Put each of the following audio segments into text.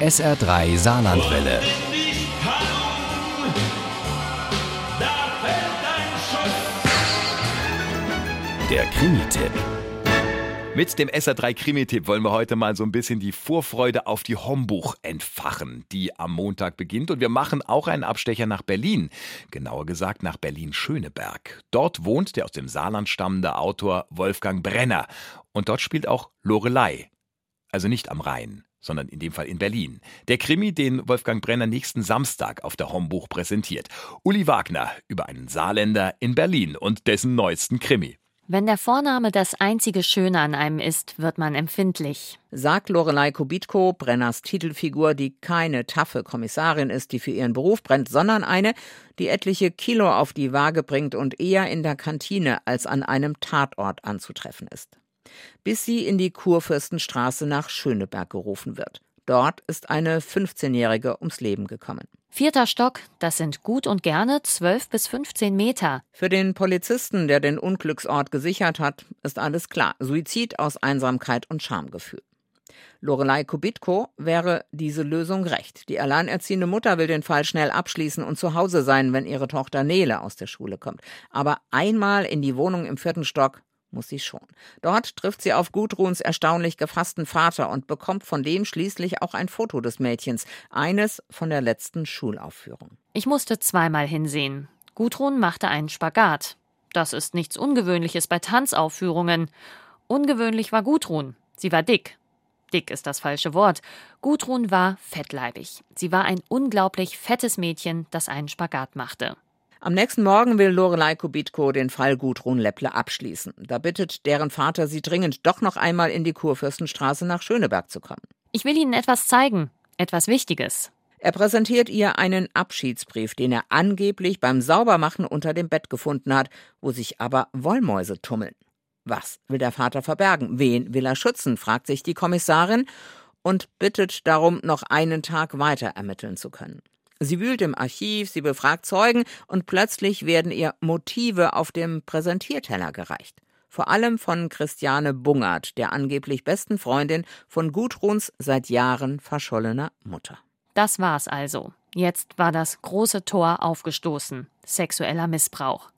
SR3 Saarlandwelle. Der Krimi-Tipp. Mit dem SR3 Krimi-Tipp wollen wir heute mal so ein bisschen die Vorfreude auf die Hombuch entfachen, die am Montag beginnt. Und wir machen auch einen Abstecher nach Berlin. Genauer gesagt nach Berlin-Schöneberg. Dort wohnt der aus dem Saarland stammende Autor Wolfgang Brenner. Und dort spielt auch Lorelei. Also nicht am Rhein, sondern in dem Fall in Berlin. Der Krimi, den Wolfgang Brenner nächsten Samstag auf der Hombuch präsentiert. Uli Wagner über einen Saarländer in Berlin und dessen neuesten Krimi. Wenn der Vorname das einzige Schöne an einem ist, wird man empfindlich. Sagt Lorelei Kubitko, Brenners Titelfigur, die keine taffe Kommissarin ist, die für ihren Beruf brennt, sondern eine, die etliche Kilo auf die Waage bringt und eher in der Kantine als an einem Tatort anzutreffen ist. Bis sie in die Kurfürstenstraße nach Schöneberg gerufen wird. Dort ist eine 15-Jährige ums Leben gekommen. Vierter Stock, das sind gut und gerne 12 bis 15 Meter. Für den Polizisten, der den Unglücksort gesichert hat, ist alles klar. Suizid aus Einsamkeit und Schamgefühl. Lorelei Kubitko wäre diese Lösung recht. Die alleinerziehende Mutter will den Fall schnell abschließen und zu Hause sein, wenn ihre Tochter Nele aus der Schule kommt. Aber einmal in die Wohnung im vierten Stock muss sie schon. Dort trifft sie auf Gudruns erstaunlich gefassten Vater und bekommt von dem schließlich auch ein Foto des Mädchens, eines von der letzten Schulaufführung. Ich musste zweimal hinsehen. Gudrun machte einen Spagat. Das ist nichts Ungewöhnliches bei Tanzaufführungen. Ungewöhnlich war Gudrun. Sie war dick. Dick ist das falsche Wort. Gudrun war fettleibig. Sie war ein unglaublich fettes Mädchen, das einen Spagat machte. Am nächsten Morgen will Lorelei Kubitko den Fall Gudrun Lepple abschließen. Da bittet deren Vater sie dringend, doch noch einmal in die Kurfürstenstraße nach Schöneberg zu kommen. Ich will Ihnen etwas zeigen, etwas Wichtiges. Er präsentiert ihr einen Abschiedsbrief, den er angeblich beim Saubermachen unter dem Bett gefunden hat, wo sich aber Wollmäuse tummeln. Was will der Vater verbergen? Wen will er schützen? fragt sich die Kommissarin und bittet darum, noch einen Tag weiter ermitteln zu können. Sie wühlt im Archiv, sie befragt Zeugen und plötzlich werden ihr Motive auf dem Präsentierteller gereicht. Vor allem von Christiane Bungert, der angeblich besten Freundin von Gudruns seit Jahren verschollener Mutter. Das war's also. Jetzt war das große Tor aufgestoßen. Sexueller Missbrauch.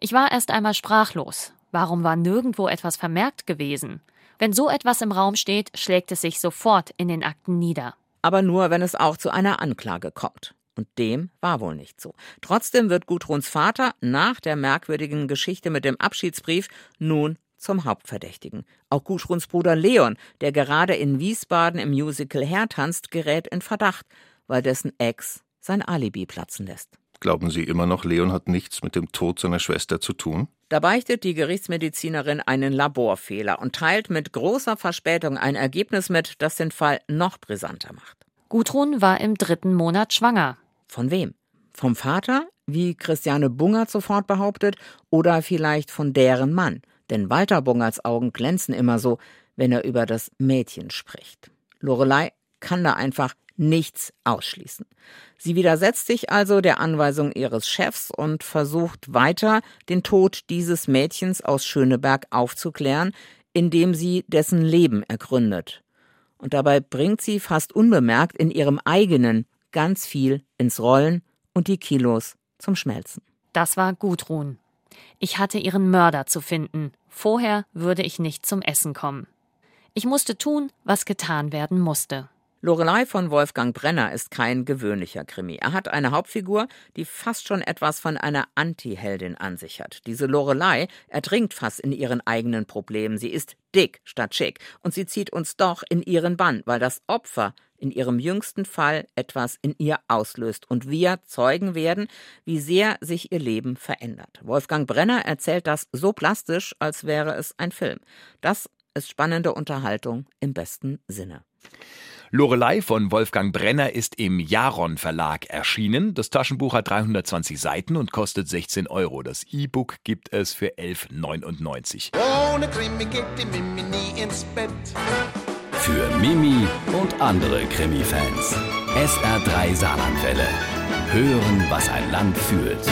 Ich war erst einmal sprachlos. Warum war nirgendwo etwas vermerkt gewesen? Wenn so etwas im Raum steht, schlägt es sich sofort in den Akten nieder aber nur, wenn es auch zu einer Anklage kommt. Und dem war wohl nicht so. Trotzdem wird Gudruns Vater nach der merkwürdigen Geschichte mit dem Abschiedsbrief nun zum Hauptverdächtigen. Auch Gudruns Bruder Leon, der gerade in Wiesbaden im Musical hertanzt, gerät in Verdacht, weil dessen Ex sein Alibi platzen lässt. Glauben Sie immer noch, Leon hat nichts mit dem Tod seiner Schwester zu tun? Da beichtet die Gerichtsmedizinerin einen Laborfehler und teilt mit großer Verspätung ein Ergebnis mit, das den Fall noch brisanter macht. Gudrun war im dritten Monat schwanger. Von wem? Vom Vater, wie Christiane Bungert sofort behauptet, oder vielleicht von deren Mann? Denn Walter Bungerts Augen glänzen immer so, wenn er über das Mädchen spricht. Lorelei kann da einfach nichts ausschließen. Sie widersetzt sich also der Anweisung ihres Chefs und versucht weiter, den Tod dieses Mädchens aus Schöneberg aufzuklären, indem sie dessen Leben ergründet. Und dabei bringt sie fast unbemerkt in ihrem eigenen ganz viel ins Rollen und die Kilos zum Schmelzen. Das war Gudrun. Ich hatte ihren Mörder zu finden. Vorher würde ich nicht zum Essen kommen. Ich musste tun, was getan werden musste. Lorelei von Wolfgang Brenner ist kein gewöhnlicher Krimi. Er hat eine Hauptfigur, die fast schon etwas von einer Anti-Heldin an sich hat. Diese Lorelei ertrinkt fast in ihren eigenen Problemen. Sie ist dick statt schick und sie zieht uns doch in ihren Bann, weil das Opfer in ihrem jüngsten Fall etwas in ihr auslöst und wir Zeugen werden, wie sehr sich ihr Leben verändert. Wolfgang Brenner erzählt das so plastisch, als wäre es ein Film. Das ist spannende Unterhaltung im besten Sinne. Lorelei von Wolfgang Brenner ist im Jaron Verlag erschienen. Das Taschenbuch hat 320 Seiten und kostet 16 Euro. Das E-Book gibt es für 11,99. Ohne Krimi geht die Mimi nie ins Bett. Für Mimi und andere Krimi-Fans. SR3 Saarlandwelle. Hören, was ein Land fühlt.